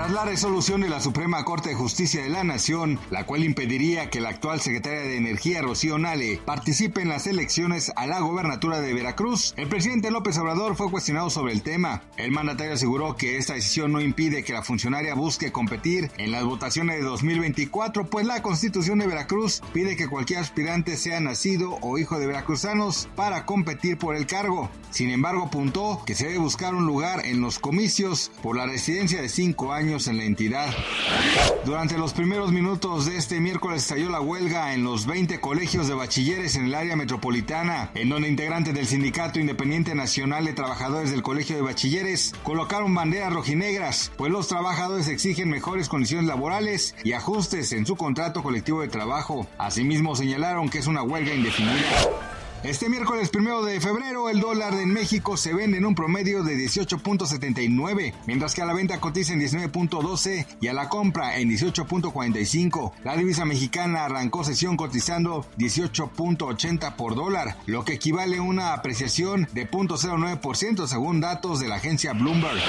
Tras la resolución de la Suprema Corte de Justicia de la Nación, la cual impediría que la actual secretaria de Energía, Rocío Nale, participe en las elecciones a la gobernatura de Veracruz, el presidente López Obrador fue cuestionado sobre el tema. El mandatario aseguró que esta decisión no impide que la funcionaria busque competir en las votaciones de 2024, pues la Constitución de Veracruz pide que cualquier aspirante sea nacido o hijo de veracruzanos para competir por el cargo. Sin embargo, apuntó que se debe buscar un lugar en los comicios por la residencia de cinco años en la entidad. Durante los primeros minutos de este miércoles estalló la huelga en los 20 colegios de bachilleres en el área metropolitana, en donde integrantes del Sindicato Independiente Nacional de Trabajadores del Colegio de Bachilleres colocaron banderas rojinegras, pues los trabajadores exigen mejores condiciones laborales y ajustes en su contrato colectivo de trabajo. Asimismo señalaron que es una huelga indefinida. Este miércoles primero de febrero el dólar en México se vende en un promedio de 18.79, mientras que a la venta cotiza en 19.12 y a la compra en 18.45. La divisa mexicana arrancó sesión cotizando 18.80 por dólar, lo que equivale a una apreciación de 0.09% según datos de la agencia Bloomberg.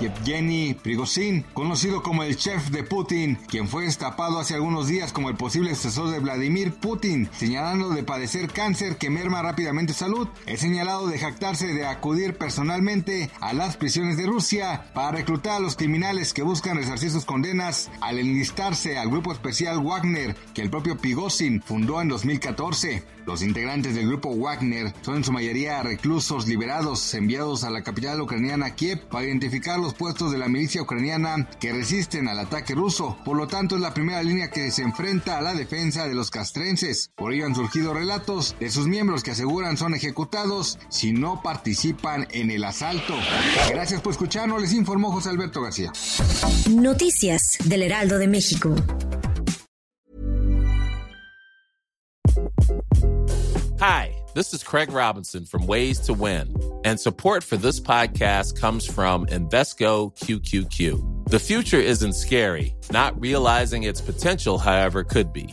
Yevgeny Prigozhin, conocido como el chef de Putin, quien fue destapado hace algunos días como el posible sucesor de Vladimir Putin, señalando de padecer cáncer que merma rápidamente salud, es señalado de jactarse de acudir personalmente a las prisiones de Rusia para reclutar a los criminales que buscan resarcir sus condenas al enlistarse al grupo especial Wagner que el propio Pigozhin fundó en 2014. Los integrantes del grupo Wagner son en su mayoría reclusos liberados enviados a la capital ucraniana Kiev para identificar los puestos de la milicia ucraniana que resisten al ataque ruso. Por lo tanto, es la primera línea que se enfrenta a la defensa de los castrenses. Por ello han surgido relatos de sus miembros que aseguran son ejecutados si no participan en el asalto. Gracias por escucharnos, les informó José Alberto García. Noticias del Heraldo de México. Hi, this is Craig Robinson from Ways to Win, and support for this podcast comes from Invesco QQQ. The future isn't scary, not realizing its potential, however, could be.